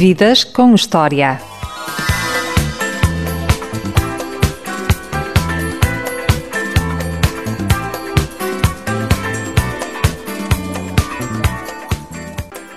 Vidas com História.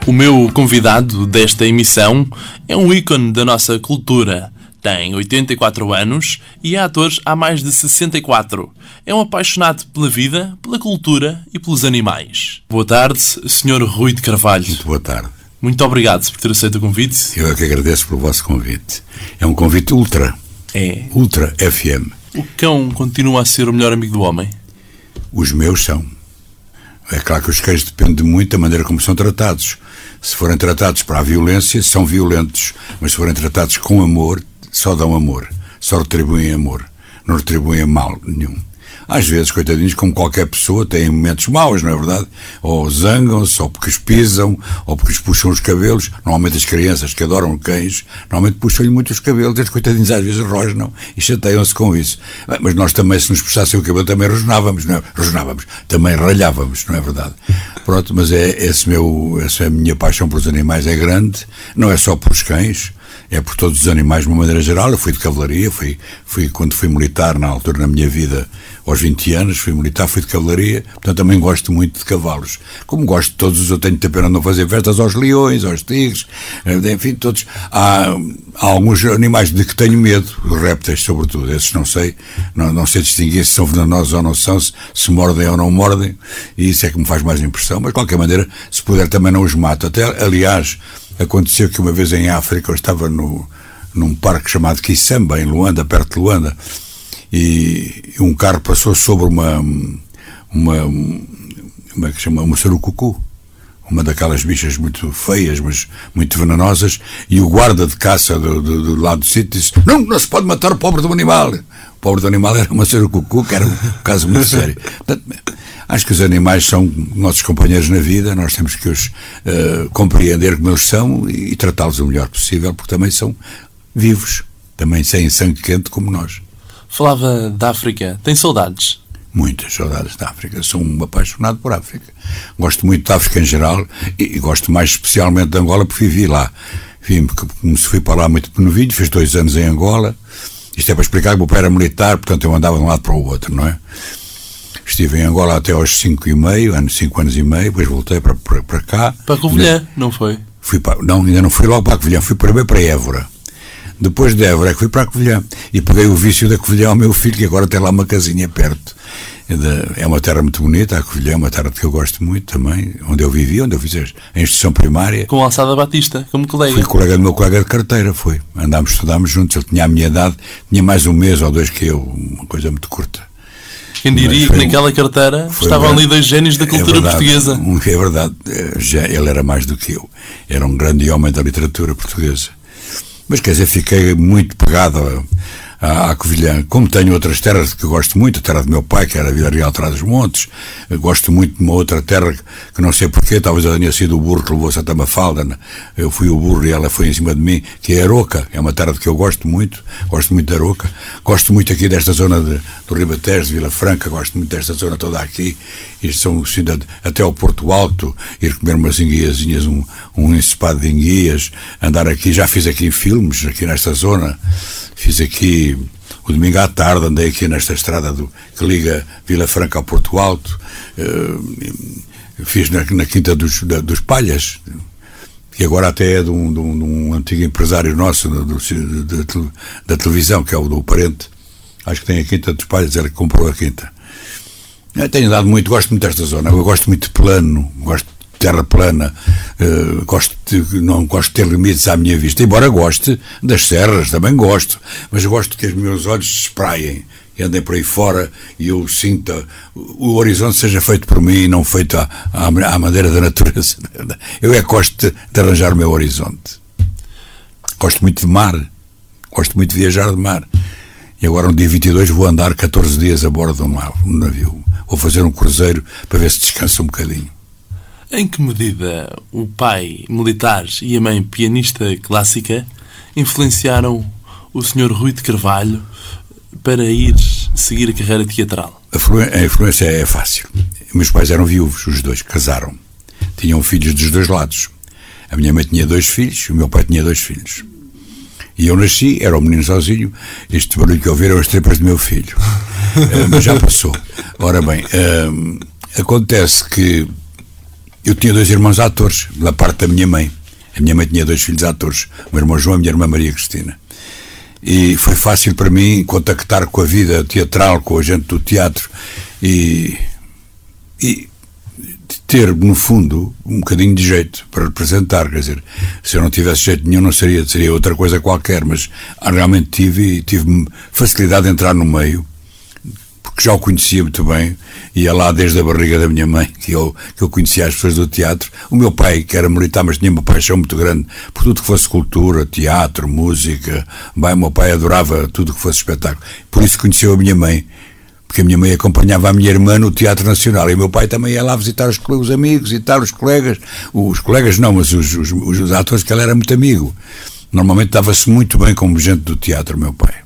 O meu convidado desta emissão é um ícone da nossa cultura. Tem 84 anos e é ator há mais de 64. É um apaixonado pela vida, pela cultura e pelos animais. Boa tarde, Sr. Rui de Carvalho. Muito boa tarde. Muito obrigado por ter aceito o convite. Eu é que agradeço pelo vosso convite. É um convite ultra. É. Ultra FM. O cão continua a ser o melhor amigo do homem? Os meus são. É claro que os cães dependem muito da maneira como são tratados. Se forem tratados para a violência, são violentos. Mas se forem tratados com amor, só dão amor. Só retribuem amor. Não retribuem mal nenhum. Às vezes, coitadinhos, como qualquer pessoa, têm momentos maus, não é verdade? Ou zangam-se, ou porque os pisam, ou porque os puxam os cabelos. Normalmente as crianças que adoram cães, normalmente puxam-lhe muito os cabelos, e os coitadinhos às vezes rosnam e chateiam-se com isso. Bem, mas nós também, se nos puxassem o cabelo, também rosnávamos, não é? Rosnávamos, também ralhávamos, não é verdade? Pronto, mas é, esse meu, essa é a minha paixão pelos animais é grande, não é só pelos cães, é por todos os animais de uma maneira geral. Eu fui de cavalaria, fui, fui quando fui militar, na altura na minha vida, aos 20 anos, fui militar, fui de cavalaria, portanto também gosto muito de cavalos. Como gosto de todos os, eu tenho de pena não fazer festas aos leões, aos tigres, enfim, todos. Há, há, alguns animais de que tenho medo, os répteis sobretudo, esses não sei, não, não sei distinguir se são venenosos ou não são, se, se mordem ou não mordem, e isso é que me faz mais impressão, mas de qualquer maneira, se puder também não os mato. Até, aliás, Aconteceu que uma vez em África eu estava no, num parque chamado Kisamba, em Luanda, perto de Luanda, e, um carro passou sobre uma. uma como é que chama? Uma sarucucu. Uma daquelas bichas muito feias, mas muito venenosas, e o guarda de caça do, do, do lado do sítio disse: Não, não se pode matar o pobre do animal. O pobre do animal era uma sarucucu, que era um caso muito sério. Portanto, Acho que os animais são nossos companheiros na vida, nós temos que os uh, compreender como eles são e, e tratá-los o melhor possível, porque também são vivos, também têm sangue quente como nós. Falava da África, tem saudades? Muitas saudades da África. Sou um apaixonado por África. Gosto muito da África em geral e, e gosto mais especialmente de Angola porque vivi lá. Vim, porque como se fui para lá muito novinho, fiz dois anos em Angola. Isto é para explicar que o meu pai era militar, portanto eu andava de um lado para o outro, não é? Estive em Angola até aos 5 e meio, anos, 5 anos e meio, depois voltei para, para, para cá. Para Covilhã, não foi? Fui para, não, ainda não fui logo para Covilhã, fui primeiro para Évora. Depois de Évora é que fui para a Covilhã. E peguei o vício da Covilhã ao meu filho, que agora tem lá uma casinha perto. É uma terra muito bonita, a Covilhã é uma terra que eu gosto muito também, onde eu vivi, onde eu fiz a instrução primária. Com Alçada Batista, como colega? Fui colega do meu colega de carteira, foi. Andámos, estudámos juntos, ele tinha a minha idade, tinha mais um mês ou dois que eu, uma coisa muito curta. Quem diria que naquela carteira estavam ali dois génios da cultura é verdade, portuguesa. É verdade, ele era mais do que eu. Era um grande homem da literatura portuguesa. Mas quer dizer, fiquei muito pegado à, à Covilhã. Como tenho outras terras que gosto muito, a terra do meu pai, que era Vila Real Trás dos Montes, eu gosto muito de uma outra terra que não sei porquê, talvez eu tenha sido o burro que levou Santa Mafalda, né? eu fui o burro e ela foi em cima de mim, que é Aroca, é uma terra que eu gosto muito, gosto muito de Aroca, gosto muito aqui desta zona de, do Ribatejo, de Vila Franca, gosto muito desta zona toda aqui, e são cidade, até ao Porto Alto, ir comer umas enguiazinhas, um, um ensopado de enguias, andar aqui, já fiz aqui filmes, aqui nesta zona, Fiz aqui o domingo à tarde, andei aqui nesta estrada do, que liga Vila Franca ao Porto Alto. Uh, fiz na, na Quinta dos, da, dos Palhas, que agora até é de um, de um, de um antigo empresário nosso do, do, da televisão, que é o do parente. Acho que tem a Quinta dos Palhas, ele comprou a Quinta. Eu tenho dado muito, gosto muito desta zona. Eu gosto muito de plano, gosto terra plana, uh, gosto de, não gosto de ter limites à minha vista, embora goste das serras, também gosto, mas gosto que os meus olhos se espraiem e andem por aí fora e eu sinta o horizonte seja feito por mim e não feito à, à, maneira da natureza. Eu é gosto de, de arranjar o meu horizonte. Gosto muito de mar, gosto muito de viajar de mar. E agora, no dia 22, vou andar 14 dias a bordo de um navio. Vou fazer um cruzeiro para ver se descansa um bocadinho. Em que medida o pai militar e a mãe pianista clássica influenciaram o Sr. Rui de Carvalho para ir seguir a carreira teatral? A influência é fácil. Meus pais eram viúvos, os dois, casaram. Tinham filhos dos dois lados. A minha mãe tinha dois filhos, o meu pai tinha dois filhos. E eu nasci, era um menino sozinho, este barulho que ouviram as tripas do meu filho. uh, mas já passou. Ora bem, uh, acontece que eu tinha dois irmãos atores, da parte da minha mãe. A minha mãe tinha dois filhos atores, o meu irmão João e a minha irmã Maria Cristina. E foi fácil para mim contactar com a vida teatral, com a gente do teatro e, e ter, no fundo, um bocadinho de jeito para representar. Quer dizer, se eu não tivesse jeito nenhum, não seria, seria outra coisa qualquer, mas realmente tive, tive facilidade de entrar no meio, porque já o conhecia muito bem, ia lá desde a barriga da minha mãe, que eu, que eu conhecia as pessoas do teatro. O meu pai, que era militar, mas tinha uma paixão muito grande por tudo que fosse cultura, teatro, música. Bem, o meu pai adorava tudo que fosse espetáculo. Por isso conheceu a minha mãe porque a minha mãe acompanhava a minha irmã no Teatro Nacional e o meu pai também ia lá visitar os, os amigos tal, os colegas, os colegas não, mas os, os, os atores que ele era muito amigo. Normalmente dava-se muito bem como gente do teatro, meu pai.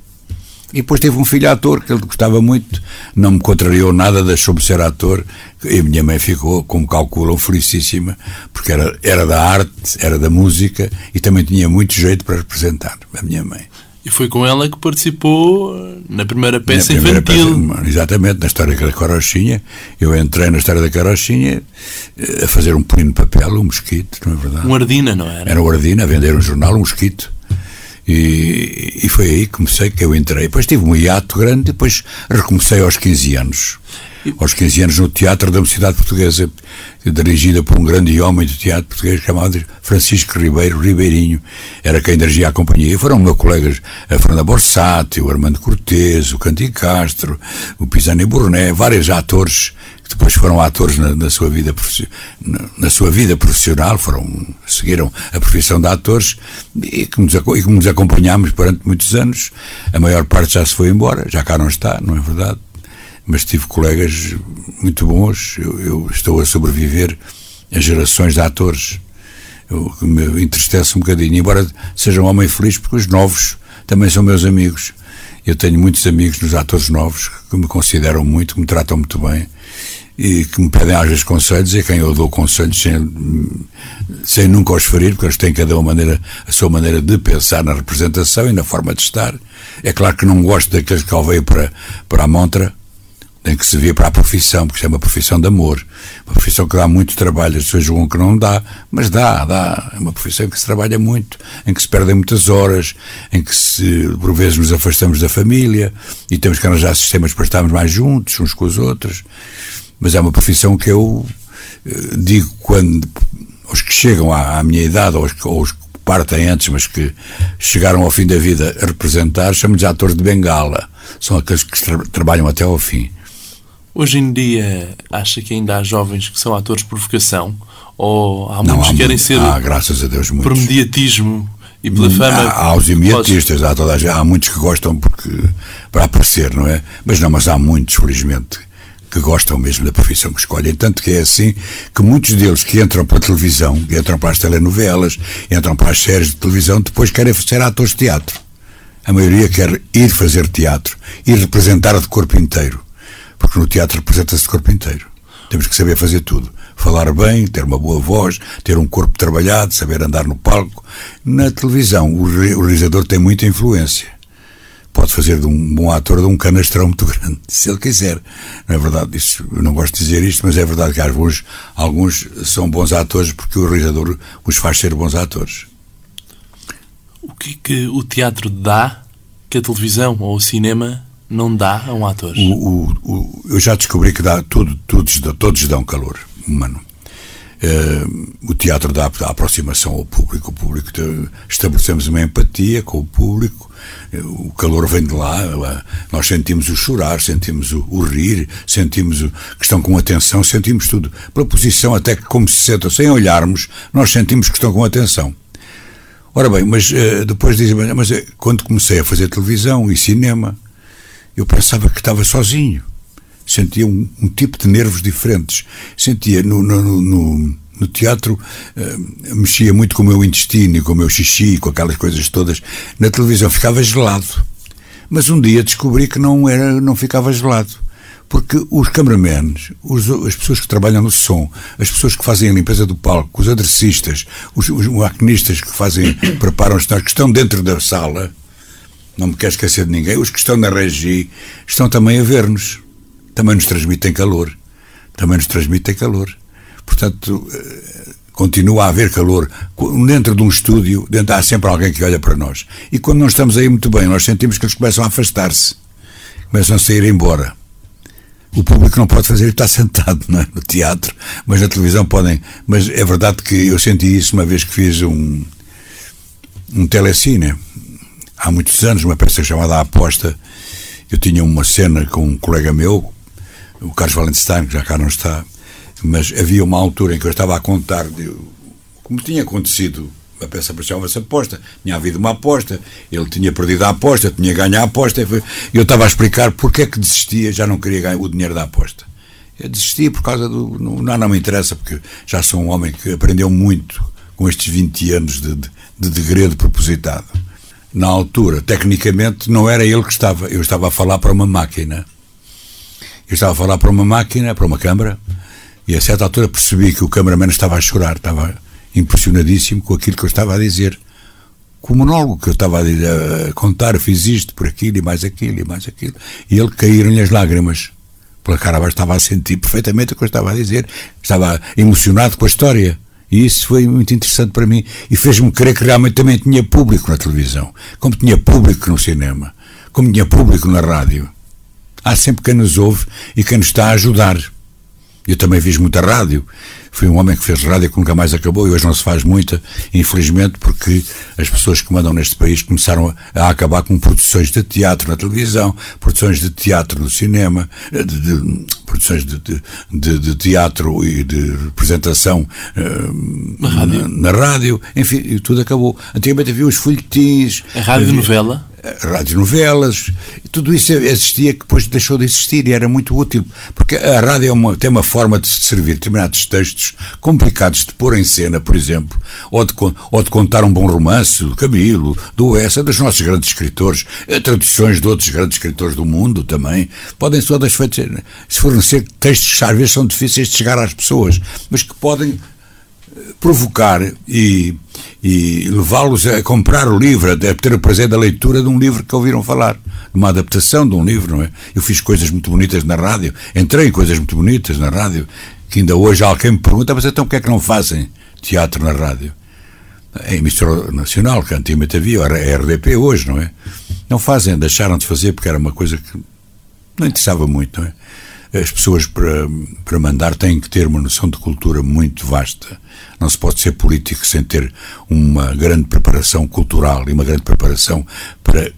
E depois teve um filho ator que ele gostava muito, não me contrariou nada, deixou-me ser ator, e a minha mãe ficou, como calculam, felicíssima, porque era, era da arte, era da música e também tinha muito jeito para representar, a minha mãe. E foi com ela que participou na primeira peça na primeira infantil. Peça, exatamente, na história da carochinha. Eu entrei na história da carochinha eh, a fazer um pequeno papel, um mosquito, não é verdade? Um ardina, não era? Era um ardina, a vender um jornal, um mosquito. E, e foi aí que comecei, que eu entrei. Depois tive um hiato grande, depois recomecei aos 15 anos aos 15 anos no Teatro da Mocidade Portuguesa, dirigida por um grande homem do teatro português chamado Francisco Ribeiro Ribeirinho, era quem dirigia a companhia. E foram meus colegas a Fernanda Borsati, o Armando Cortês, o Canti Castro, o Pisani Burné, vários atores que depois foram atores na, na sua vida na, na, sua vida profissional, foram seguiram a profissão de atores e que, nos, e que nos acompanhámos durante muitos anos. A maior parte já se foi embora, já cá não está, não é verdade? mas tive colegas muito bons. Eu, eu estou a sobreviver a gerações de atores. Eu, me entristece um bocadinho, embora seja um homem feliz, porque os novos também são meus amigos. Eu tenho muitos amigos nos atores novos que me consideram muito, que me tratam muito bem e que me pedem às vezes conselhos e a quem eu dou conselhos sem, sem nunca os ferir, porque eles têm cada uma maneira, a sua maneira de pensar na representação e na forma de estar. É claro que não gosto daqueles que veio para, para a montra, tem que se vir para a profissão, porque é uma profissão de amor, uma profissão que dá muito trabalho, as pessoas julgam que não dá, mas dá, dá, é uma profissão em que se trabalha muito, em que se perdem muitas horas, em que se, por vezes nos afastamos da família e temos que arranjar sistemas para estarmos mais juntos, uns com os outros, mas é uma profissão que eu eh, digo quando os que chegam à, à minha idade, ou os, ou os que partem antes, mas que chegaram ao fim da vida a representar, chamo-lhes atores de bengala. São aqueles que tra trabalham até ao fim. Hoje em dia, acha que ainda há jovens que são atores por vocação? Ou há muitos que querem ser há, graças a Deus, muitos. por mediatismo e pela fama? Há, há os imediatistas, há, toda há muitos que gostam porque, para aparecer, não é? Mas não, mas há muitos, felizmente, que gostam mesmo da profissão que escolhem. Tanto que é assim que muitos deles que entram para a televisão, entram para as telenovelas, entram para as séries de televisão, depois querem ser atores de teatro. A maioria quer ir fazer teatro, ir representar de corpo inteiro porque no teatro representa-se de corpo inteiro. Temos que saber fazer tudo. Falar bem, ter uma boa voz, ter um corpo trabalhado, saber andar no palco. Na televisão, o, realizador tem muita influência. Pode fazer de um bom ator de um canastrão muito grande, se ele quiser. Não é verdade? Isso, eu não gosto de dizer isto, mas é verdade que alguns, alguns são bons atores porque o realizador os faz ser bons atores. O que é que o teatro dá que a televisão ou o cinema não dá a um ator? O, o, o, eu já descobri que dá, tudo, todos, todos dão calor humano. Uh, o teatro dá a aproximação ao público, o público estabelecemos uma empatia com o público, uh, o calor vem de lá, nós sentimos o chorar, sentimos o, o rir, sentimos o, que estão com atenção, sentimos tudo. Pela posição, até que como se sentam sem olharmos, nós sentimos que estão com atenção. Ora bem, mas uh, depois dizem, mas quando comecei a fazer televisão e cinema, eu pensava que estava sozinho. Sentia um, um tipo de nervos diferentes. Sentia no, no, no, no teatro, uh, mexia muito com o meu intestino com o meu xixi, com aquelas coisas todas. Na televisão ficava gelado. Mas um dia descobri que não era, não ficava gelado. Porque os cameramans, os, as pessoas que trabalham no som, as pessoas que fazem a limpeza do palco, os adressistas, os, os maquinistas que fazem, preparam os que estão dentro da sala, não me quero esquecer de ninguém, os que estão na regi, estão também a ver-nos. Também nos transmitem calor. Também nos transmitem calor. Portanto, eh, continua a haver calor. Dentro de um estúdio, dentro, há sempre alguém que olha para nós. E quando não estamos aí muito bem, nós sentimos que eles começam a afastar-se. Começam a sair embora. O público não pode fazer está sentado é? no teatro, mas na televisão podem. Mas é verdade que eu senti isso uma vez que fiz um, um telecine, há muitos anos, uma peça chamada A Aposta. Eu tinha uma cena com um colega meu, o Carlos Valenstein, que já cá não está, mas havia uma altura em que eu estava a contar de, como tinha acontecido a peça chamava-se aposta. Tinha havido uma aposta, ele tinha perdido a aposta, tinha ganho a aposta. Eu estava a explicar porque é que desistia, já não queria ganhar o dinheiro da aposta. Eu desistia por causa do. Não, não me interessa, porque já sou um homem que aprendeu muito com estes 20 anos de, de, de degredo propositado. Na altura, tecnicamente, não era ele que estava, eu estava a falar para uma máquina. Eu estava a falar para uma máquina, para uma câmara, e a certa altura percebi que o cameraman estava a chorar, estava impressionadíssimo com aquilo que eu estava a dizer. Com o monólogo que eu estava a, contar, fiz isto, por aquilo, e mais aquilo, e mais aquilo. E ele caíram-lhe as lágrimas. Pela cara estava a sentir perfeitamente o que eu estava a dizer. Estava emocionado com a história. E isso foi muito interessante para mim e fez-me crer que realmente também tinha público na televisão, como tinha público no cinema, como tinha público na rádio. Há sempre quem nos ouve e quem nos está a ajudar. Eu também fiz muita rádio. Fui um homem que fez rádio que nunca mais acabou e hoje não se faz muita, infelizmente, porque as pessoas que mandam neste país começaram a acabar com produções de teatro na televisão, produções de teatro no cinema, de, de, produções de, de, teatro e de representação uh, na, rádio. Na, na, rádio. Enfim, tudo acabou. Antigamente havia os folhetins. A rádio novela? Radionovelas, tudo isso existia que depois deixou de existir e era muito útil, porque a rádio é uma, tem uma forma de servir determinados textos complicados de pôr em cena, por exemplo, ou de, ou de contar um bom romance do Camilo, do Essa, dos nossos grandes escritores, eh, traduções de outros grandes escritores do mundo também, podem todas fornecer textos que às vezes são difíceis de chegar às pessoas, mas que podem provocar e, e levá-los a comprar o livro, a ter o prazer da leitura de um livro que ouviram falar, de uma adaptação de um livro, não é? Eu fiz coisas muito bonitas na rádio, entrei em coisas muito bonitas na rádio, que ainda hoje alguém me pergunta, mas então porquê é que não fazem teatro na rádio? A emissora nacional, que antigamente havia, a RDP hoje, não é? Não fazem, deixaram de fazer porque era uma coisa que não interessava muito, não é? As pessoas para, para mandar têm que ter uma noção de cultura muito vasta. Não se pode ser político sem ter uma grande preparação cultural e uma grande preparação para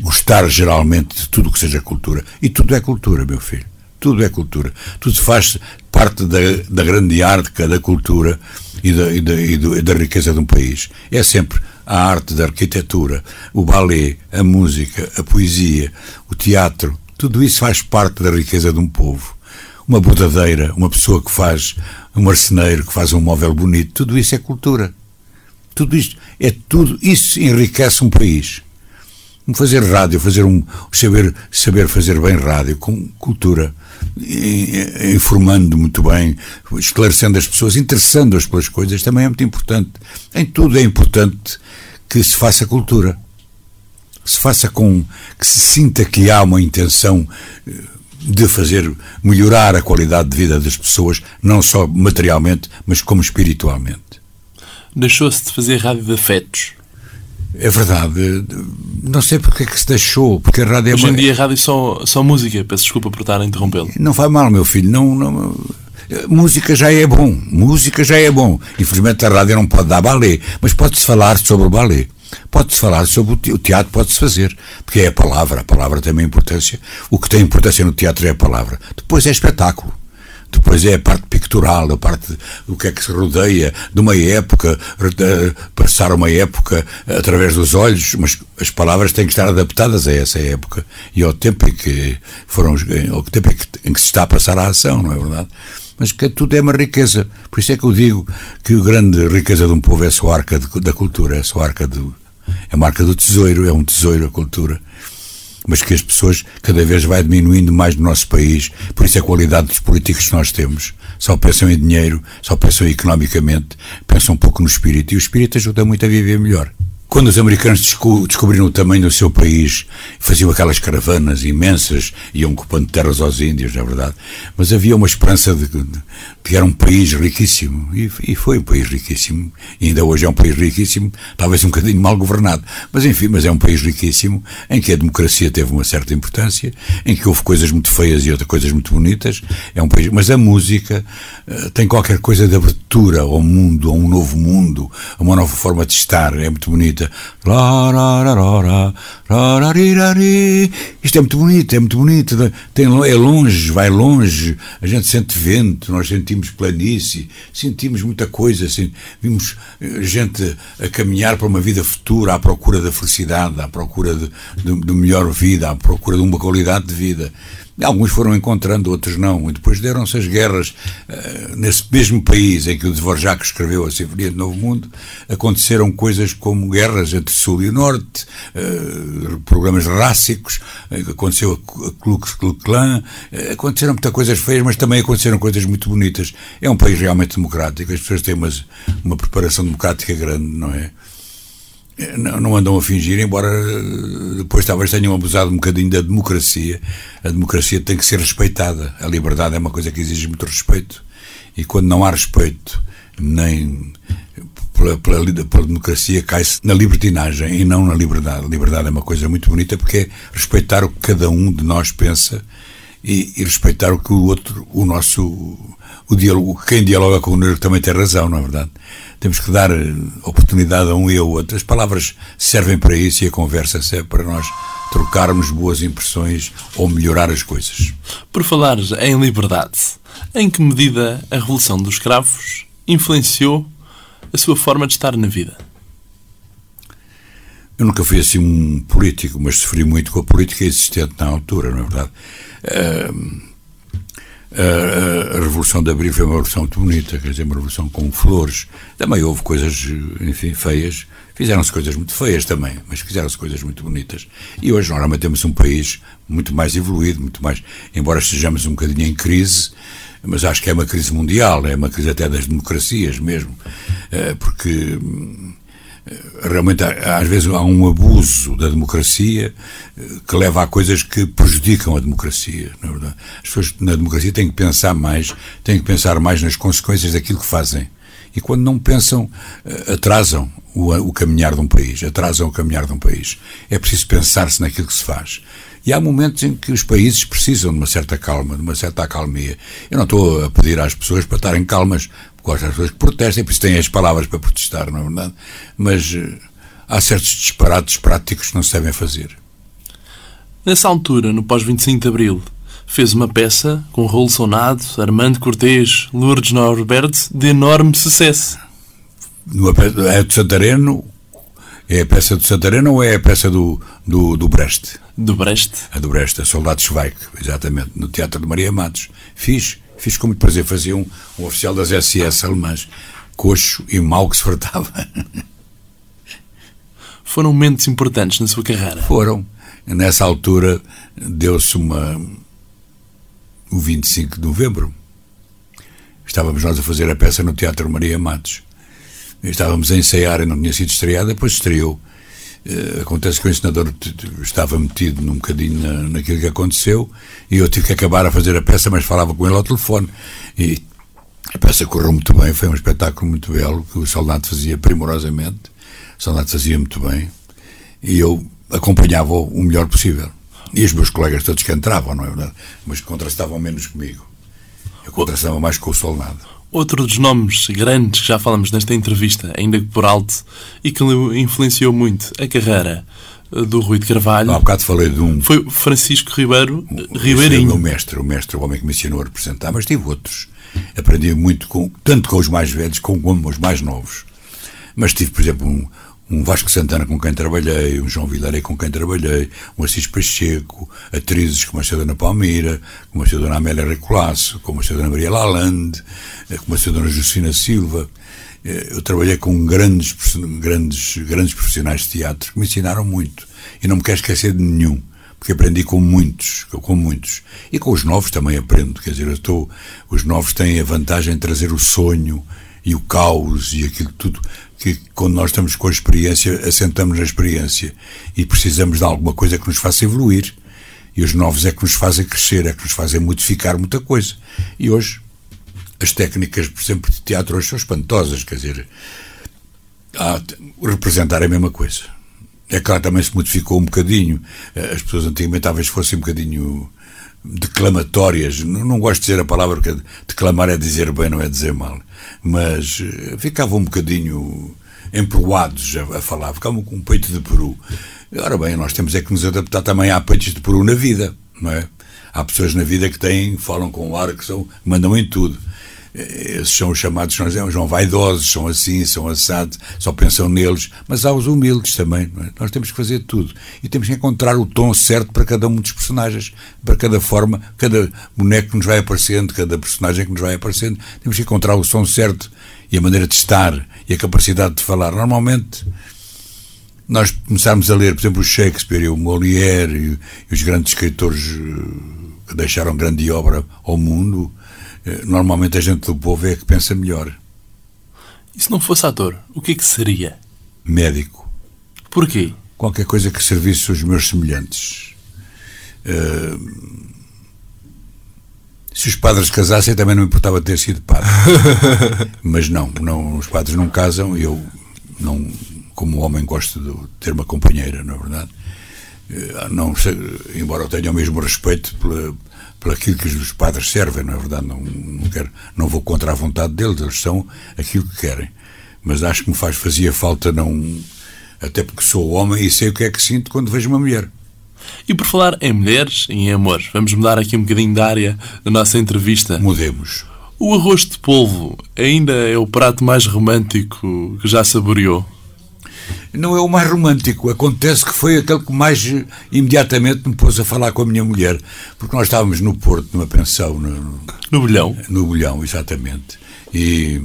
gostar geralmente de tudo o que seja cultura. E tudo é cultura, meu filho. Tudo é cultura. Tudo faz parte da, da grande arte da cultura e da, e, da, e, do, e da riqueza de um país. É sempre a arte da arquitetura, o ballet, a música, a poesia, o teatro, tudo isso faz parte da riqueza de um povo. Uma bordadeira, uma pessoa que faz, um marceneiro que faz um móvel bonito, tudo isso é cultura. Tudo isto, é tudo, isso enriquece um país. Fazer rádio, fazer um, saber, saber fazer bem rádio, com cultura, informando muito bem, esclarecendo as pessoas, interessando-as pelas coisas, também é muito importante. Em tudo é importante que se faça cultura se faça com que se sinta que há uma intenção eh, de fazer melhorar a qualidade de vida das pessoas, não só materialmente, mas como espiritualmente. Deixou-se de fazer rádio de afetos. É verdade. Não sei porque é que se deixou, porque a rádio é Hoje em dia a rádio é só, só música. Peço desculpa por estar a interrompê-lo. Não faz mal, meu filho. Não, não, música já é bom. Música já é bom. Infelizmente a rádio não pode dar balé, mas pode-se falar sobre o balé. Pode-se falar sobre o teatro, pode-se fazer, porque é a palavra, a palavra tem uma importância. O que tem importância no teatro é a palavra. Depois é espetáculo. Depois é a parte pictural, a parte do que é que se rodeia de uma época, passar uma época através dos olhos, mas as palavras têm que estar adaptadas a essa época e ao tempo em que foram, ao tempo em que, em que se está a passar a ação, não é verdade? Mas que tudo é uma riqueza. Por isso é que eu digo que a grande riqueza de um povo é a sua arca de, da cultura, é a sua arca do, é a marca do tesouro, é um tesouro a cultura. mas que as pessoas cada vez vai diminuindo mais no nosso país. Por isso a qualidade dos políticos que nós temos. Só pensam em dinheiro, só pensam economicamente, pensam um pouco no espírito. E o espírito ajuda muito a viver melhor. Quando os americanos descobriram o tamanho do seu país, faziam aquelas caravanas imensas, iam ocupando terras aos índios, na é verdade, mas havia uma esperança de, que era um país riquíssimo, e, e, foi um país riquíssimo, e ainda hoje é um país riquíssimo, talvez um bocadinho mal governado, mas enfim, mas é um país riquíssimo, em que a democracia teve uma certa importância, em que houve coisas muito feias e outras coisas muito bonitas, é um país, mas a música uh, tem qualquer coisa de abertura ao mundo, a um novo mundo, a uma nova forma de estar, é muito bonita bonita. Isto é muito bonito, é muito bonito. Tem, é longe, vai longe. A gente sente vento, nós sentimos planície, sentimos muita coisa. Assim, vimos eh, gente a caminhar para uma vida futura, à procura da felicidade, à procura de, de, de melhor vida, à procura de uma qualidade de vida. Alguns foram encontrando, outros não. E depois deram-se as guerras uh, nesse mesmo país em que o Dvorak escreveu a Sinfonia do Novo Mundo. Aconteceram coisas como guerras entre Sul e Norte, uh, programas rássicos, uh, aconteceu a Klux Klan, aconteceram muitas coisas feias, mas também aconteceram coisas muito bonitas. É um país realmente democrático, as pessoas têm uma, uma preparação democrática grande, não é? Não andam a fingir, embora eh, depois talvez tenham abusado um bocadinho da democracia. A democracia tem que ser respeitada. A liberdade é uma coisa que exige muito respeito. E quando não há respeito, nem pela, pela, pela democracia, cai-se na libertinagem e não na liberdade. A liberdade é uma coisa muito bonita porque é respeitar o que cada um de nós pensa e, e respeitar o que o outro, o nosso, o diálogo, quem dialoga com o outro também tem razão, não é verdade? temos que dar eh, oportunidade a um e ao outro. As palavras servem para isso e a conversa serve para nós trocarmos boas impressões ou melhorar as coisas. Por falar em liberdade, em que medida a Revolução dos Escravos influenciou a sua forma de estar na vida? Eu nunca fui assim um político, mas sofri muito com a política existente na altura, não é verdade? A, a, Revolução de Abril foi uma revolução muito bonita, quer dizer, uma revolução com flores. Também houve coisas, enfim, feias. Fizeram-se coisas muito feias também, mas fizeram-se coisas muito bonitas. E hoje, normalmente, temos um país muito mais evoluído, muito mais. Embora estejamos um bocadinho em crise, mas acho que é uma crise mundial, é uma crise até das democracias mesmo. Eh, porque realmente às vezes há um abuso da democracia eh, que leva a coisas que prejudicam a democracia, na verdade. As pessoas na democracia têm que pensar mais, têm que pensar mais nas consequências daquilo que fazem. E quando não pensam, eh, atrasam o, o caminhar de um país, atrasam o caminhar de um país. É preciso pensar-se naquilo que se faz. E há momentos em que os países precisam de uma certa calma, de uma certa acalmia. Eu não estou a pedir às pessoas para estarem calmas, gosto das pessoas que protestem, por isso têm as palavras para protestar, não é verdade? Mas uh, há certos disparates práticos que não se devem fazer. Nessa altura, no pós-25 de Abril, fez uma peça com Raul Sonado, Armando Cortês, Lourdes Norberto, de enorme sucesso. É do Santareno, é a peça do Santareno ou é a peça do, do, do Brest? Do Brest? A do Brest, a Soldado Schweik, exatamente, no Teatro de Maria Matos. Fiz Fiz com muito prazer. Fazia um, um oficial das SS alemãs, coxo e mau que se fartava. Foram momentos importantes na sua carreira? Foram. Nessa altura deu-se uma. o 25 de novembro. Estávamos nós a fazer a peça no Teatro Maria Matos. Estávamos a ensaiar e não tinha sido estreada, depois estreou. Uh, acontece que o ensinador estava metido num bocadinho na, naquilo que aconteceu e eu tive que acabar a fazer a peça, mas falava com ele ao telefone. E a peça correu muito bem, foi um espetáculo muito belo que o soldado fazia primorosamente. O soldado fazia muito bem e eu acompanhava-o o melhor possível. E os meus colegas todos que entravam, não é verdade? Mas contrastavam menos comigo. Eu contrastava mais com o soldado. Outro dos nomes grandes que já falamos nesta entrevista, ainda que por alto, e que influenciou muito a carreira eh, do Rui de Carvalho. Há bocado falei de um. Foi Francisco Ribeiro o, Ribeirinho. O mestre, o mestre, o homem que me ensinou a representar, mas tive outros. Aprendi muito, com, tanto com os mais velhos como com os mais novos. Mas tive, por exemplo, um, um Vasco Santana com quem trabalhei, um João Vilaré com quem trabalhei, um Assis Pacheco, atrizes como a Dona Palmeira, como a Dona Amélia Recolasso, como a Dona Maria Lalande, eh, como a Dona Justina Silva. Eh, eu trabalhei com grandes, grandes, grandes profissionais de teatro que me ensinaram muito. E não me quero esquecer de nenhum, porque aprendi com muitos, com muitos. E com os novos também aprendo, quer dizer, eu estou, os novos têm a vantagem de trazer o sonho e o caos e aquilo tudo que quando nós estamos com a experiência, assentamos na experiência e precisamos de alguma coisa que nos faça evoluir. E os novos é que nos fazem crescer, é que nos fazem modificar muita coisa. E hoje, as técnicas, por exemplo, de teatro hoje são espantosas, quer dizer, a representar a mesma coisa. É claro, também se modificou um bocadinho. As pessoas antigamente talvez fossem um bocadinho declamatórias. Não, gosto de dizer a palavra, porque declamar é dizer bem, não é dizer mal. Mas eh, ficavam um bocadinho emproados a, a falar, ficavam com um peito de peru. Ora bem, nós temos é que nos adaptar também a peitos de peru na vida, não é? Há pessoas na vida que têm, falam com ar, que são, mandam em tudo. Esses são os chamados, dizemos, são vaidosos, são assim, são assados, só pensam neles, mas há os humildes também. É? Nós temos que fazer tudo e temos que encontrar o tom certo para cada um dos personagens, para cada forma, cada boneco que nos vai aparecendo, cada personagem que nos vai aparecendo, temos que encontrar o som certo e a maneira de estar e a capacidade de falar. Normalmente, nós começarmos a ler, por exemplo, o Shakespeare e o Molière e, e os grandes escritores eh, que deixaram grande obra ao mundo eh, normalmente a gente do povo é que pensa melhor. E se não fosse ator, o que é que seria? Médico. Porquê? Qualquer coisa que servisse os meus semelhantes. Uh, se os padres casassem, também não importava ter sido padre. Mas não, não, os padres não casam. Eu, não, como homem, gosto de ter uma companheira, na é verdade. Uh, não, embora eu tenha o mesmo respeito pela por aquilo que os padres servem, não é verdade? Não, não, quero, não vou contra a vontade deles, eles são aquilo que querem. Mas acho que me faz, fazia falta não. Até porque sou homem e sei o que é que sinto quando vejo uma mulher. E por falar em mulheres e em amor, vamos mudar aqui um bocadinho da área da nossa entrevista. Mudemos. O arroz de polvo ainda é o prato mais romântico que já saboreou? Não é o mais romântico. Acontece que foi aquele que mais imediatamente me pôs a falar com a minha mulher, porque nós estávamos no Porto, numa pensão. No, no Bolhão? No Bolhão, exatamente. E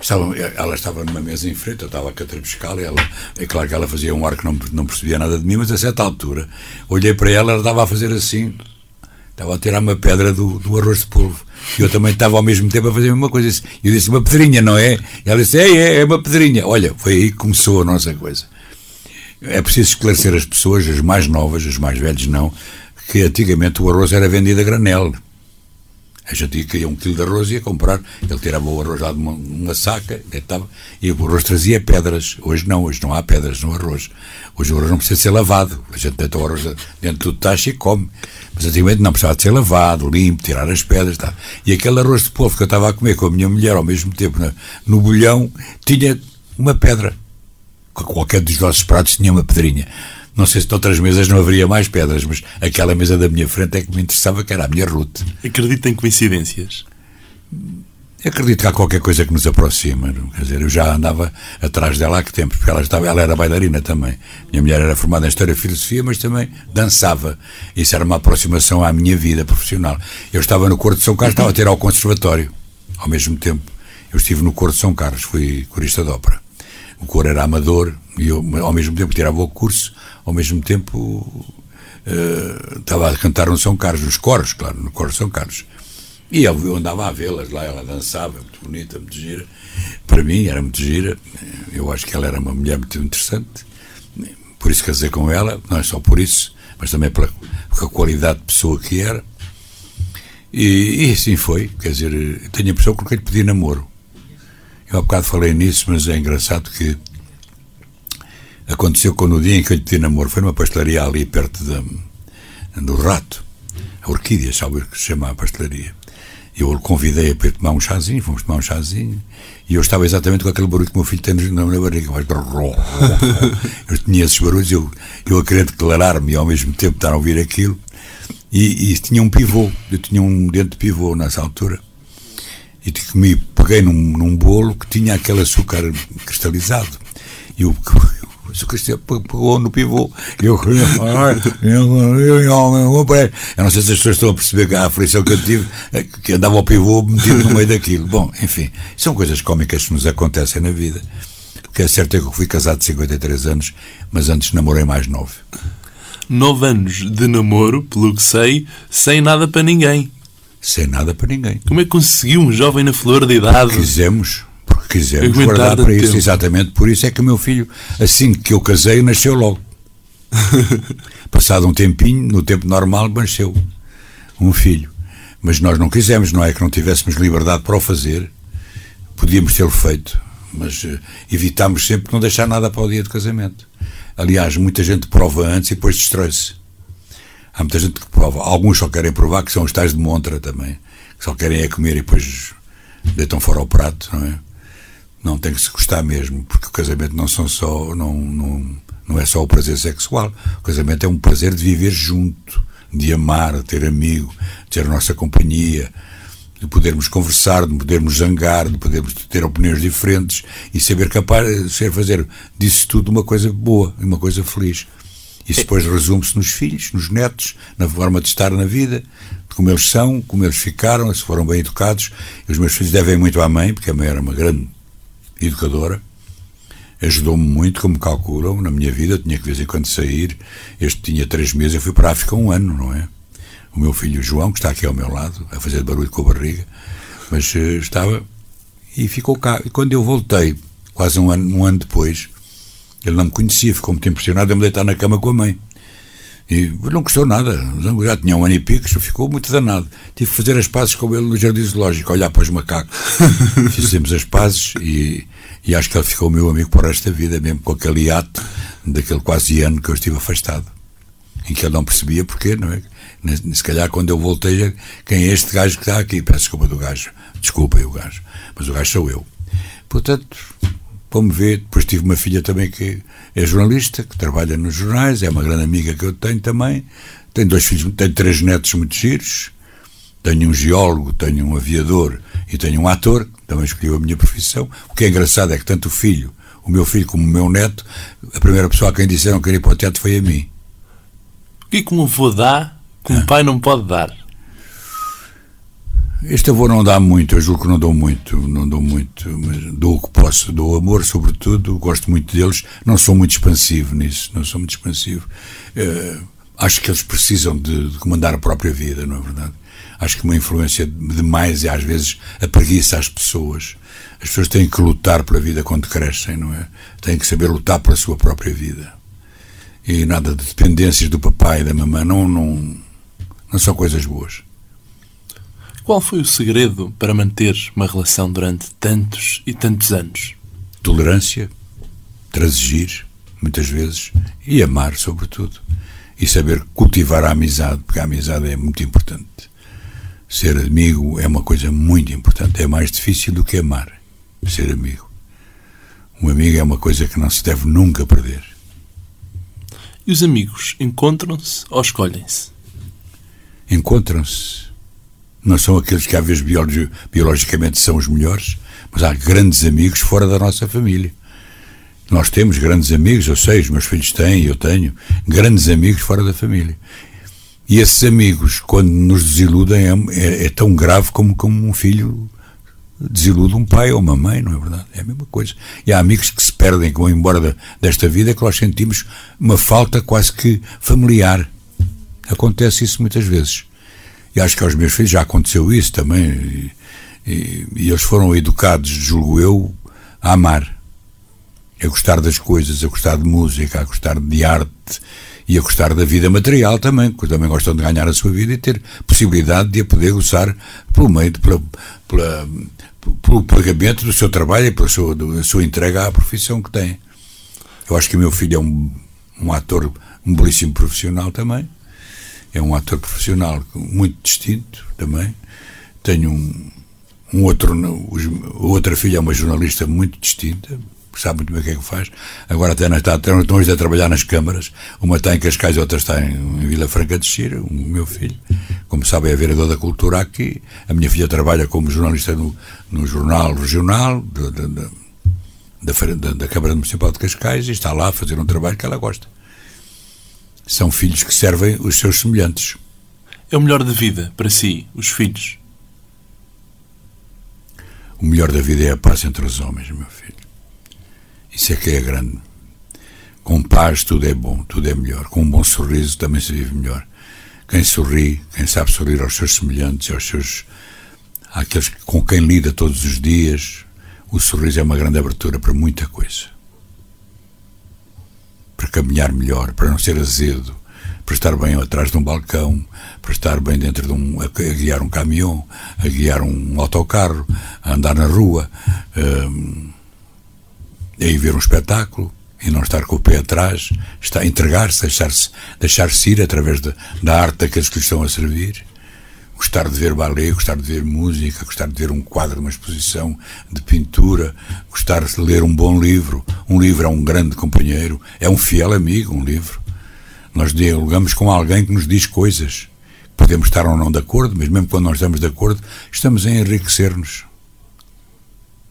estava, ela estava numa mesa em frente, eu estava a catrapescal, e ela, é claro que ela fazia um ar que não, não percebia nada de mim, mas a certa altura olhei para ela, ela estava a fazer assim, estava a tirar uma pedra do, do arroz de polvo. E eu também estava ao mesmo tempo a fazer a mesma coisa. Eu disse, uma pedrinha, não é? E ela disse, é, é, é uma pedrinha. Olha, foi aí que começou a nossa coisa. É preciso esclarecer as pessoas, as mais novas, as mais velhas não, que antigamente o arroz era vendido a granel. A gente queria um quilo de arroz e ia comprar. Ele tirava o arroz lá de uma, uma saca, deitava, e o arroz trazia pedras. Hoje não, hoje não há pedras no arroz. Hoje o arroz não precisa ser lavado. A gente deita o arroz dentro do tacho e come. Mas antigamente não precisava de ser lavado, limpo, tirar as pedras. Tá. E aquele arroz de polvo que eu estava a comer com a minha mulher ao mesmo tempo no bolhão tinha uma pedra. Qualquer dos nossos pratos tinha uma pedrinha. Não sei se de outras mesas não haveria mais pedras, mas aquela mesa da minha frente é que me interessava, que era a minha Ruth. Acredita em coincidências? Acredito que há qualquer coisa que nos aproxima. Quer dizer, eu já andava atrás dela há que tempo, porque ela, estava, ela era bailarina também. Minha mulher era formada em História e Filosofia, mas também dançava. Isso era uma aproximação à minha vida profissional. Eu estava no Coro de São Carlos, estava a ter ao Conservatório, ao mesmo tempo. Eu estive no Coro de São Carlos, fui corista de ópera. O coro era amador e eu, ao mesmo tempo, tirava o curso ao mesmo tempo uh, estava a cantar no São Carlos, nos coros, claro, no coro São Carlos. E eu andava a vê-las lá, ela dançava, muito bonita, muito gira. Para mim era muito gira. Eu acho que ela era uma mulher muito interessante. Por isso casei com ela, não é só por isso, mas também pela, pela qualidade de pessoa que era. E, e assim foi. Quer dizer, tenho a impressão que lhe pedi namoro. Eu há bocado falei nisso, mas é engraçado que aconteceu quando o dia em que eu lhe pedi namoro foi numa pastelaria ali perto de, do Rato, a Orquídea, sabe o que se chama a pastelaria. Eu o convidei para tomar um chazinho, fomos tomar um chazinho, e eu estava exatamente com aquele barulho que o meu filho tem na, na barriga. Eu tinha esses barulhos, eu, eu a querer declarar-me e ao mesmo tempo estar a ouvir aquilo, e, e tinha um pivô, eu tinha um dente de pivô nessa altura, e comi, peguei num, num bolo que tinha aquele açúcar cristalizado, e o, o Cristiano pegou no pivô. Eu queria falar. Eu, eu, eu não sei se as pessoas estão a perceber a aflição que eu tive, é que andava ao pivô metido no meio daquilo. Bom, enfim, são coisas cómicas que nos acontecem na vida. O que é certo é que eu fui casado de 53 anos, mas antes namorei mais nove. Nove anos de namoro, pelo que sei, sem nada para ninguém. Sem nada para ninguém. Como é que conseguiu um jovem na flor de idade? Quisemos, Aguentar guardar para isso. tempo. Exatamente por isso é que o meu filho, assim que eu casei, nasceu logo. Passado um tempinho, no tempo normal, nasceu um filho. Mas nós não quisemos, não é que não tivéssemos liberdade para o fazer. Podíamos tê-lo feito, mas eh, evitámos sempre não deixar nada para o dia de casamento. Aliás, muita gente prova antes e depois destrói-se. Há muita gente que prova. Alguns só querem provar que são os tais de montra também. Que só querem é comer e depois deitam fora o prato, não é? Não tem que se gostar mesmo, porque o casamento não são só não, não, não é só o prazer sexual. O casamento é um prazer de viver junto, de amar, de ter amigo, de ter a nossa companhia, de podermos conversar, de podermos zangar, de podermos ter opiniões diferentes e saber capaz ser fazer disso tudo uma coisa boa e uma coisa feliz. Isso depois resume-se nos filhos, nos netos, na forma de estar na vida, de como eles são, como eles ficaram, se foram bem educados. E os meus filhos devem muito à mãe, porque a mãe era uma grande educadora. Ajudou-me muito, como calculam, na minha vida. Eu tinha que de vez em quando sair. Este tinha três meses, eu fui para a África um ano, não é? O meu filho João, que está aqui ao meu lado, a fazer barulho com a barriga, mas eh, estava e ficou cá. E quando eu voltei, quase um ano, um ano depois, ele não me conhecia, ficou muito impressionado a me deitar na cama com a mãe. E não gostou nada, já tinha um ano e pico, ficou muito danado. Tive que fazer as pazes com ele no jardim zoológico, olhar para os macacos. Fizemos as pazes e, e acho que ele ficou meu amigo para o resto da vida, mesmo com aquele ato daquele quase ano que eu estive afastado. Em que ele não percebia porquê, não é? Se calhar quando eu voltei, quem é este gajo que está aqui? Peço desculpa do gajo. Desculpem o gajo. Mas o gajo sou eu. Portanto, vamos ver. Depois tive uma filha também que é jornalista, que trabalha nos jornais, é uma grande amiga que eu tenho também. Tenho dois filhos, tenho três netos muito giros. Tenho um geólogo, tenho um aviador e tenho um ator, que também escolheu a minha profissão. O que é engraçado é que tanto o filho, o meu filho como o meu neto, a primeira pessoa a quem disseram que queria ir para o teatro foi a mim. O que é que um avô dá que um pai não pode dar? Este avô não dá muito, eu julgo que não dou muito, não dou muito, mas dou o que posso, dou amor, sobretudo, gosto muito deles, não sou muito expansivo nisso, não sou muito expansivo. Eh, acho que eles precisam de, de comandar a própria vida, não é verdade? Acho que uma influência demais é às vezes a preguiça às pessoas. As pessoas têm que lutar pela vida quando crescem, não é? Têm que saber lutar pela sua própria vida. E nada de dependências do papai e da mamãe, não, não, não são coisas boas. Qual foi o segredo para manter uma relação durante tantos e tantos anos? Tolerância, transigir, muitas vezes, e amar, sobretudo. E saber cultivar a amizade, porque a amizade é muito importante. Ser amigo é uma coisa muito importante. É mais difícil do que amar, ser amigo. Um amigo é uma coisa que não se deve nunca perder. E os amigos encontram-se ou escolhem-se? Encontram-se. Não são aqueles que às vezes biologi biologicamente são os melhores, mas há grandes amigos fora da nossa família. Nós temos grandes amigos, eu sei, os meus filhos têm, eu tenho, grandes amigos fora da família. E esses amigos, quando nos desiludem, é, é, é tão grave como, como um filho desilude um pai ou uma mãe, não é verdade? É a mesma coisa. E há amigos que se perdem, que vão embora da, desta vida, que nós sentimos uma falta quase que familiar. Acontece isso muitas vezes. E acho que aos meus filhos já aconteceu isso também. E, e, e eles foram educados, julgo eu, a amar. A gostar das coisas, a gostar de música, a gostar de arte e a gostar da vida material também, porque também gostam de ganhar a sua vida e ter possibilidade de a poder gozar pelo meio, de, pela, pela, pelo pagamento do seu trabalho e pela sua, da sua entrega à profissão que tem. Eu acho que o meu filho é um, um ator, um belíssimo profissional também. É um ator profissional muito distinto também. Tenho um, um outro, outra filha é uma jornalista muito distinta, sabe muito bem o que é que faz. Agora até está, estão hoje a trabalhar nas câmaras. Uma está em Cascais, outra está em, em Vila Franca de Xira, o meu filho. Como sabem, é vereador da cultura aqui. A minha filha trabalha como jornalista no, no jornal regional da, da, da, da Câmara Municipal de Cascais e está lá a fazer um trabalho que ela gosta. São filhos que servem os seus semelhantes. É o melhor da vida para si, os filhos? O melhor da vida é a paz entre os homens, meu filho. Isso é que é grande. Com paz tudo é bom, tudo é melhor. Com um bom sorriso também se vive melhor. Quem sorri, quem sabe sorrir aos seus semelhantes, aos seus àqueles com quem lida todos os dias, o sorriso é uma grande abertura para muita coisa. Para caminhar melhor, para não ser azedo, para estar bem atrás de um balcão, para estar bem dentro de um. a, guiar um caminhão, a guiar um autocarro, a andar na rua, hum, a ir ver um espetáculo e não estar com o pé atrás, a entregar-se, deixar-se deixar ir através de, da arte daqueles que lhe estão a servir. Gostar de ver ballet, gostar de ver música, gostar de ver um quadro, uma exposição de pintura, gostar de ler um bom livro. Um livro é um grande companheiro, é um fiel amigo, um livro. Nós dialogamos com alguém que nos diz coisas. Podemos estar ou não de acordo, mas mesmo quando nós estamos de acordo, estamos a enriquecer-nos.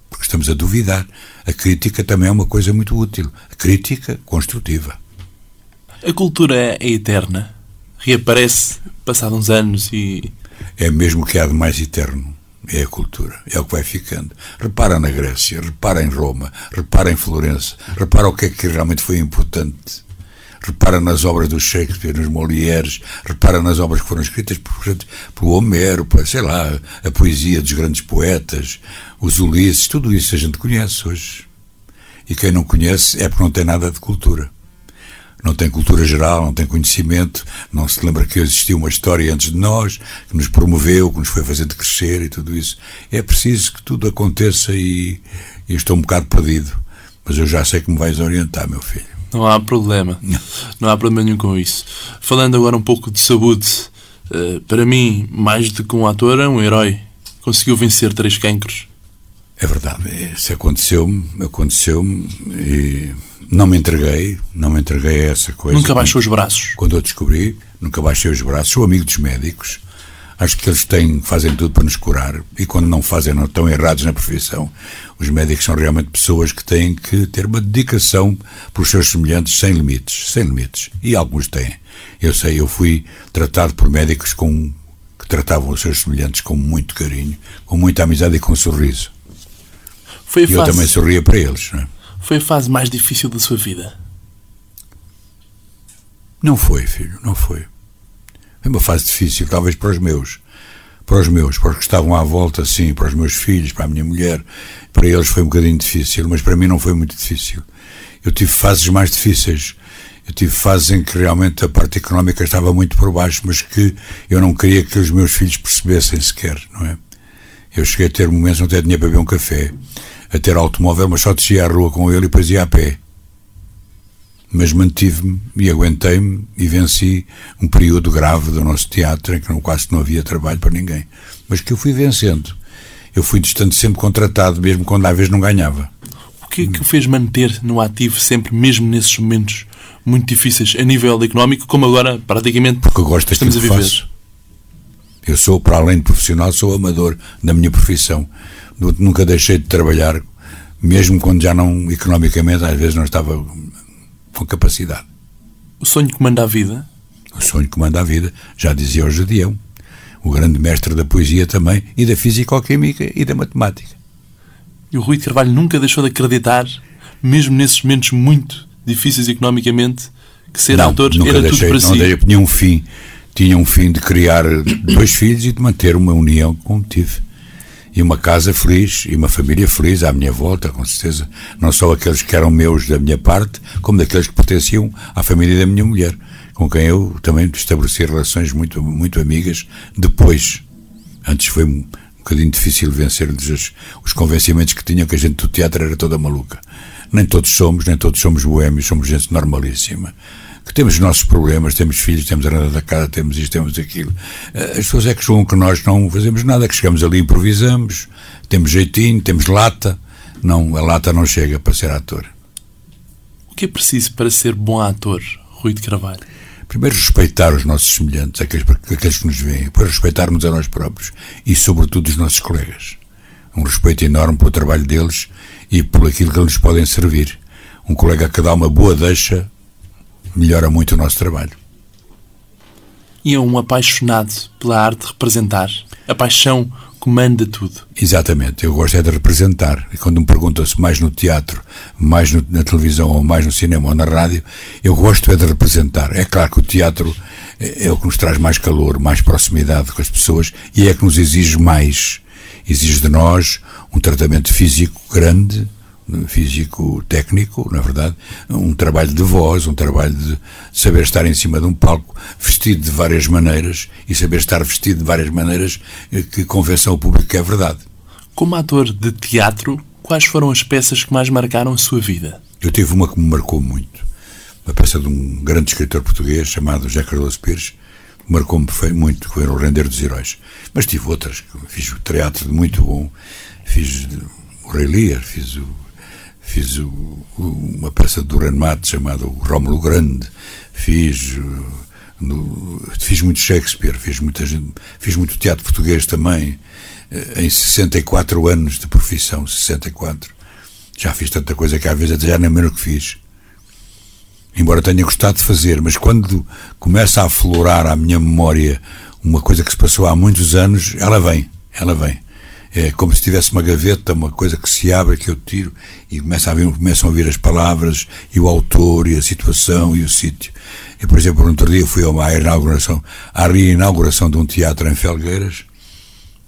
Porque estamos a duvidar. A crítica também é uma coisa muito útil. A crítica construtiva. A cultura é eterna? Reaparece passados uns anos e. É mesmo o que há de mais eterno. É a cultura, é o que vai ficando. Repara na Grécia, repara em Roma, repara em Florença, repara o que é que realmente foi importante repara nas obras do Shakespeare, nos Molières, repara nas obras que foram escritas por, por Homero, por, sei lá, a poesia dos grandes poetas, os Ulisses, tudo isso a gente conhece hoje. E quem não conhece é porque não tem nada de cultura. Não tem cultura geral, não tem conhecimento, não se lembra que existiu uma história antes de nós, que nos promoveu, que nos foi fazendo crescer e tudo isso. É preciso que tudo aconteça e, e estou um bocado perdido. Mas eu já sei que me vais orientar, meu filho. Não há problema. Não há problema nenhum com isso. Falando agora um pouco de saúde, eh, para mim, mais do que um ator, é um herói. Conseguiu vencer três cancros. É verdade. Isso aconteceu-me, aconteceu-me e não me entreguei, não me entreguei a essa coisa. Nunca baixou os braços? Quando eu descobri, nunca baixei os braços. Sou amigo dos médicos. Acho que eles têm, fazem tudo para nos curar e quando não fazem, não estão errados na profissão. Os médicos são realmente pessoas que têm que ter uma dedicação os seus semelhantes sem limites, sem limites. E alguns têm. Eu sei, eu fui tratado por médicos com, que tratavam os seus semelhantes com muito carinho, com muita amizade e com um sorriso. Foi e fase... eu também sorria para eles. Não é? Foi a fase mais difícil da sua vida? Não foi, filho, não foi. Foi uma fase difícil, talvez para os meus. Para os meus, para os que estavam à volta, sim, para os meus filhos, para a minha mulher. Para eles foi um bocadinho difícil, mas para mim não foi muito difícil. Eu tive fases mais difíceis. Eu tive fases em que realmente a parte económica estava muito por baixo, mas que eu não queria que os meus filhos percebessem sequer, não é? Eu cheguei a ter momentos não ter dinheiro para beber um café, a ter automóvel, mas só descia à rua com ele e depois ia a pé mas mantive-me e aguentei-me e venci um período grave do nosso teatro em que não, quase não havia trabalho para ninguém. Mas que eu fui vencendo. Eu fui distante sempre contratado, mesmo quando às vezes não ganhava. O que é que o fez manter no ativo sempre, mesmo nesses momentos muito difíceis, a nível económico, como agora praticamente Porque eu gosto estamos a viver? Faço. Eu sou, para além de profissional, sou amador da minha profissão. Nunca deixei de trabalhar, mesmo quando já não, economicamente, às vezes não estava com capacidade. O sonho que manda a vida? O sonho que manda a vida, já dizia o Judião, o grande mestre da poesia também, e da físico-química e da matemática. E o Rui Carvalho nunca deixou de acreditar, mesmo nesses momentos muito difíceis economicamente, que ser não, autor nunca era deixei, tudo para não si. Tinha um fim, tinha um fim de criar dois filhos e de manter uma união como tive e uma casa feliz e uma família feliz à minha volta, com certeza. Não só aqueles que eram meus da minha parte, como daqueles que pertenciam à família da minha mulher, com quem eu também estabeleci relações muito, muito amigas depois. Antes foi um bocadinho difícil vencer-lhes os, os convencimentos que tinham que a gente do teatro era toda maluca. Nem todos somos, nem todos somos boêmios, somos gente normalíssima que temos os nossos problemas, temos filhos, temos a renda da casa, temos isto, temos aquilo. Eh, as pessoas é que julgam que nós não fazemos nada, que chegamos ali, improvisamos, temos jeitinho, temos lata. Não, a lata não chega para ser ator. O que é preciso para ser bom ator, Rui de Carvalho? Primeiro, respeitar os nossos semelhantes, aqueles, aqueles que nos veem, depois respeitarmos a nós próprios e, sobretudo, os nossos colegas. Um respeito enorme pelo trabalho deles e por aquilo que eles podem servir. Um colega que dá uma boa deixa melhora muito o nosso trabalho. E é um apaixonado pela arte de representar? A paixão comanda tudo. Exatamente, eu gosto é de representar. E quando me perguntam se mais no teatro, mais no, na televisão, ou mais no cinema ou na rádio, eu gosto é de representar. É claro que o teatro é, é o que nos traz mais calor, mais proximidade com as pessoas e é que nos exige mais. Exige de nós um tratamento físico grande, físico-técnico, na verdade, um trabalho de voz, um trabalho de saber estar em cima de um palco, vestido de várias maneiras e saber estar vestido de várias maneiras que convençam o público que é verdade. Como ator de teatro, quais foram as peças que mais marcaram a sua vida? Eu tive uma que me marcou muito. Uma peça de um grande escritor português chamado José Carlos Pires, marcou-me muito, que era o Render dos Heróis. Mas tive outras, fiz o teatro de muito bom, fiz o Rei Lear, fiz o fiz o, uma peça de Duran Matos chamada O Rómulo Grande, fiz, no, fiz muito Shakespeare, fiz, muita fiz muito teatro português também, eh, em 64 anos de profissão, 64. Já fiz tanta coisa que às vezes já nem lembro o que fiz. Embora tenha gostado de fazer, mas quando começa a aflorar à minha memória uma coisa que se passou há muitos anos, ela vem, ela vem é como se tivesse uma gaveta, uma coisa que se abre, que eu tiro, e começa a vir, começam a ouvir as palavras, e o autor, e a situação, e o sítio. E, por exemplo, no outro dia fui a uma inauguração, à reinauguração de um teatro em Felgueiras,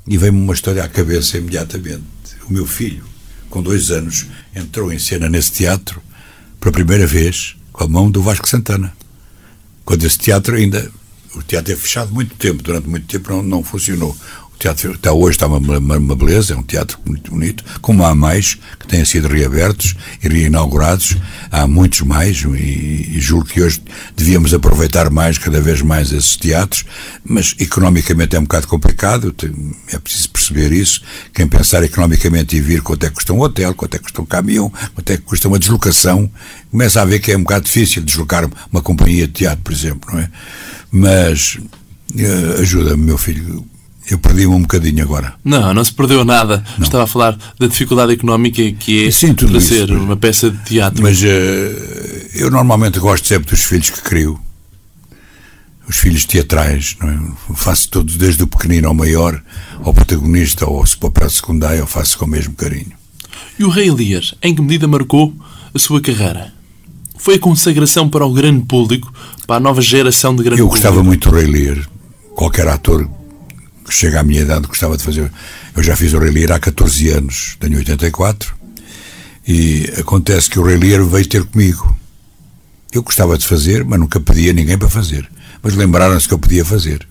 e veio-me uma história à cabeça imediatamente. O meu filho, com dois anos, entrou em cena nesse teatro, pela primeira vez, com a mão do Vasco Santana. Quando esse teatro ainda o teatro é fechado muito tempo, durante muito tempo não, não funcionou. O teatro hoje está uma, uma, uma, beleza, é um teatro muito bonito, como há mais que têm sido reabertos e reinaugurados, há muitos mais e, e julgo que hoje devíamos aproveitar mais, cada vez mais esses teatros, mas economicamente é um bocado complicado, é preciso perceber isso. Quem pensar economicamente e vir quanto é que custa um hotel, quanto é que custa um caminhão, quanto é que custa uma deslocação, começa a ver que é um bocado difícil deslocar uma companhia de teatro, por exemplo, não é? Mas uh, ajuda-me, meu filho eu perdi-me um bocadinho agora. Não, não se perdeu nada. Não. Estava a falar da dificuldade económica que é Sim, tudo ser uma peça de teatro. Mas uh, eu normalmente gosto sempre dos filhos que crio. Os filhos teatrais, não é? faço todos, desde o pequenino ao maior, ao protagonista ou ao papel secundário, eu faço com o mesmo carinho. E o Rei Elias, em que medida marcou a sua carreira? Foi a consagração para o grande público, para a nova geração de grande eu público? Eu gostava muito do Rei Lear. Qualquer ator que chega à minha idade, gostava de fazer. Eu já fiz o Rei há 14 anos, tenho 84, e acontece que o Rei veio ter comigo. Eu gostava de fazer, mas nunca pedia ninguém para fazer. Mas lembraram-se que eu podia fazer.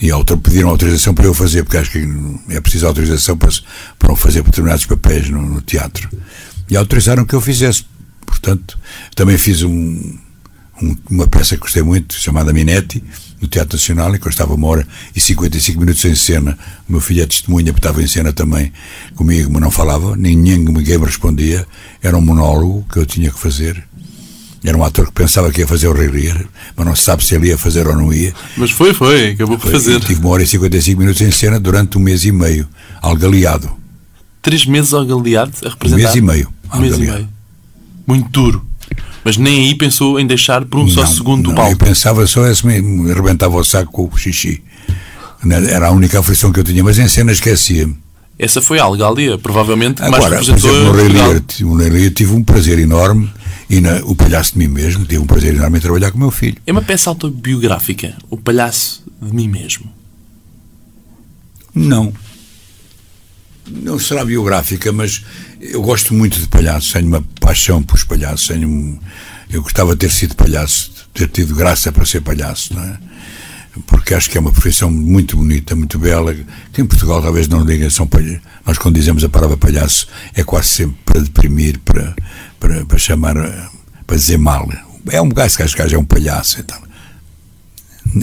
E pediram autorização para eu fazer, porque acho que é preciso autorização para, para fazer determinados papéis no, no teatro. E autorizaram que eu fizesse. Portanto, também fiz um, um, uma peça que gostei muito, chamada Minetti, no Teatro Nacional, em que eu estava uma hora e 55 minutos em cena. O meu filho é testemunha, porque estava em cena também comigo, mas não falava, ninguém, ninguém me respondia. Era um monólogo que eu tinha que fazer. Era um ator que pensava que ia fazer o Rei Lear, mas não se sabe se ele ia fazer ou não ia. Mas foi, foi, acabou por fazer. Eu tive uma hora e 55 minutos em cena durante um mês e meio, algaleado. Três meses algaleado a representar? Um mês e meio. Um mês e meio. Muito duro. Mas nem aí pensou em deixar por um não, só segundo não, o palco. Eu pensava só esse me arrebentava o saco com o xixi. Era a única aflição que eu tinha, mas em cena esquecia-me. Essa foi a Algália, provavelmente, Agora, mais por exemplo, no Rei Lear, no Rei Lear tive um prazer enorme e na, o Palhaço de Mim Mesmo tive um prazer enorme em trabalhar com o meu filho. É uma peça autobiográfica, o Palhaço de Mim Mesmo. Não. Não será biográfica, mas eu gosto muito de palhaços, tenho uma paixão por os palhaços, tenho, eu gostava de ter sido palhaço, ter tido graça para ser palhaço, não é? Porque acho que é uma profissão muito bonita, muito bela, que em Portugal talvez não digam são palhaços. Nós quando dizemos a palavra palhaço é quase sempre para deprimir, para, para, para chamar, para dizer mal. É um gajo que gajo é um palhaço então.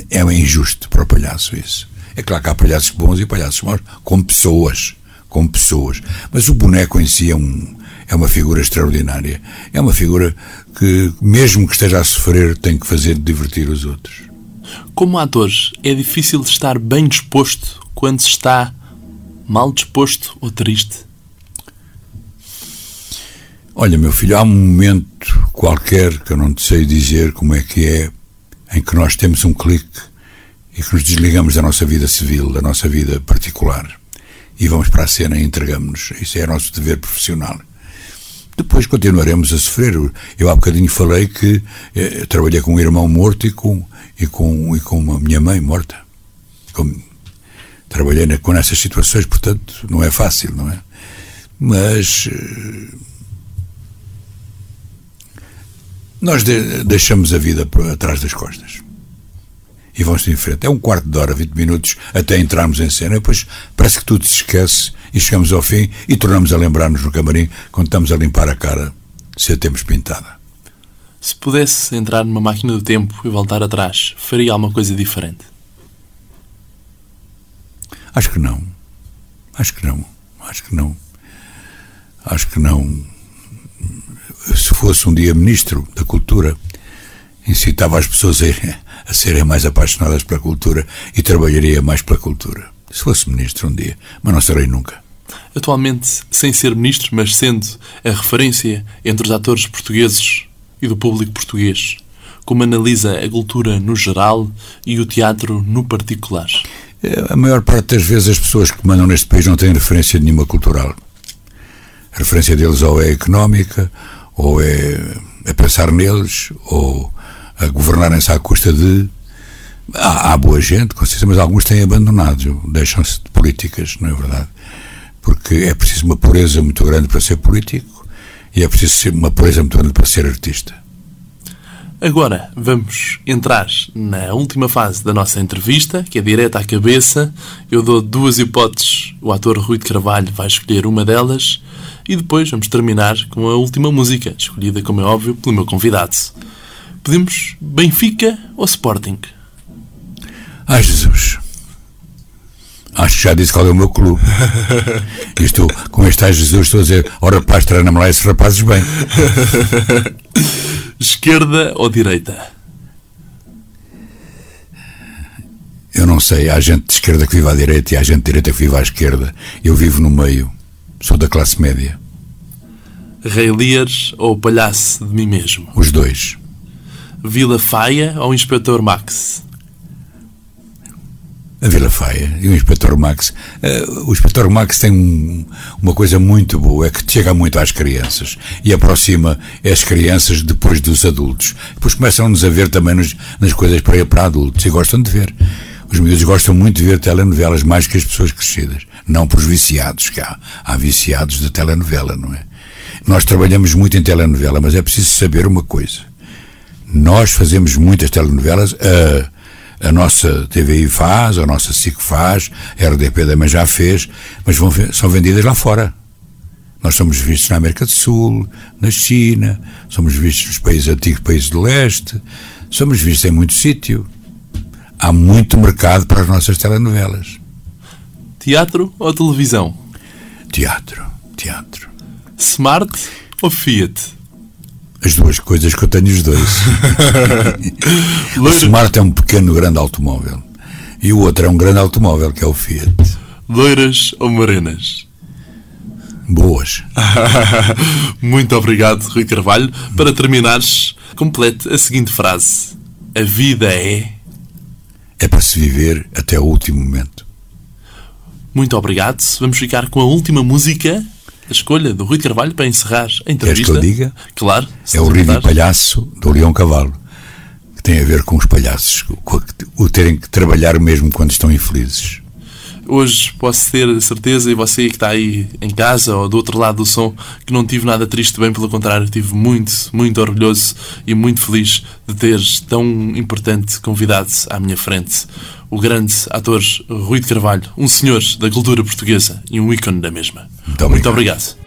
É injusto para o palhaço isso. É claro que há palhaços bons e palhaços maus, como pessoas como pessoas. Mas o boneco em si é, um, é uma figura extraordinária. É uma figura que, mesmo que esteja a sofrer, tem que fazer divertir os outros. Como atores, é difícil estar bem disposto quando se está mal disposto ou triste? Olha, meu filho, há um momento qualquer que eu não te sei dizer como é que é, em que nós temos um clique e que nos desligamos da nossa vida civil, da nossa vida particular e vamos para a cena e entregamos-nos. Isso é nosso dever profissional. Depois continuaremos a sofrer. Eu há bocadinho falei que eh, trabalhei com um irmão morto e com, e com, e com uma minha mãe morta. Com, trabalhei com essas situações, portanto, não é fácil, não é? Mas. Eh, nós de, deixamos a vida atrás das costas e vão-se em frente. É um quarto de hora, 20 minutos, até entrarmos em cena, depois parece que tudo se esquece e chegamos ao fim e tornamos a lembrar-nos no camarim quando estamos a limpar a cara, se a temos pintada. Se pudesse entrar numa máquina do tempo e voltar atrás, faria alguma coisa diferente? Acho que não. Acho que não. Acho que não. Acho que não. Se fosse um dia ministro da Cultura, incitava as pessoas a a serem mais apaixonadas pela cultura e trabalharia mais pela cultura. Se fosse ministro um dia, mas não serei nunca. Atualmente, sem ser ministro, mas sendo a referência entre os atores portugueses e do público português, como analisa a cultura no geral e o teatro no particular? É, a maior parte das vezes as pessoas que mandam neste país não têm referência nenhuma cultural. A referência deles ou é económica, ou é a pensar neles, ou a governarem-se à custa de. Há, há, boa gente, com certeza, mas alguns têm abandonado, deixam-se de políticas, não é verdade? Porque é preciso uma pureza muito grande para ser político e é preciso uma pureza muito grande para ser artista. Agora vamos entrar na última fase da nossa entrevista, que é direta à cabeça. Eu dou duas hipóteses, o ator Rui de Carvalho vai escolher uma delas e depois vamos terminar com a última música, escolhida, como é óbvio, pelo meu convidado. Pedimos Benfica ou Sporting? Ai, Jesus. Acho que já disse qual é o meu clube. E estou, com este ai Jesus, estou a dizer, ora rapaz, treina-me lá esses rapazes bem. Esquerda ou direita? Eu não sei, há gente de esquerda que vive à direita e há gente de direita que vive à esquerda. Eu vivo no meio, sou da classe média. Rei Lear ou palhaço de mim mesmo? Os dois. Vila Faia ou Inspetor Max? A Vila Faia e o Inspetor Max. Uh, o Inspetor Max tem um, uma coisa muito boa, é que chega muito às crianças e aproxima as crianças depois dos adultos. Depois começam-nos a ver também nos, nas coisas para para adultos e gostam de ver. Os miúdos gostam muito de ver telenovelas mais que as pessoas crescidas. Não para os viciados, que há. Há viciados de telenovela, não é? Nós trabalhamos muito em telenovela, mas é preciso saber uma coisa nós fazemos muitas telenovelas, a, a nossa TVI faz, a nossa SIC faz, a RDP também já fez, mas vão, são vendidas lá fora. Nós somos vistos na América do Sul, na China, somos vistos nos países antigos países do leste, somos vistos em muito sítio. Há muito mercado para as nossas telenovelas. Teatro ou televisão? Teatro, teatro. Smart ou Fiat? As duas coisas que eu tenho os dois. o Smart é um pequeno grande automóvel. E o outro é um grande automóvel, que é o Fiat. Loiras ou morenas? Boas. Muito obrigado, Rui Carvalho. Para terminares, complete a seguinte frase: A vida é. É para se viver até o último momento. Muito obrigado. Vamos ficar com a última música a escolha do Rui Carvalho para encerrar a entrevista. Queres que eu diga? Claro. É o Rio Palhaço do Leão Cavalo, que tem a ver com os palhaços, com o terem que trabalhar mesmo quando estão infelizes. Hoje posso ter a certeza, e você que está aí em casa ou do outro lado do som, que não tive nada triste, bem pelo contrário, estive muito, muito orgulhoso e muito feliz de ter tão importante convidado à minha frente o grande ator Rui de Carvalho, um senhor da cultura portuguesa e um ícone da mesma. Muito obrigado. Muito obrigado.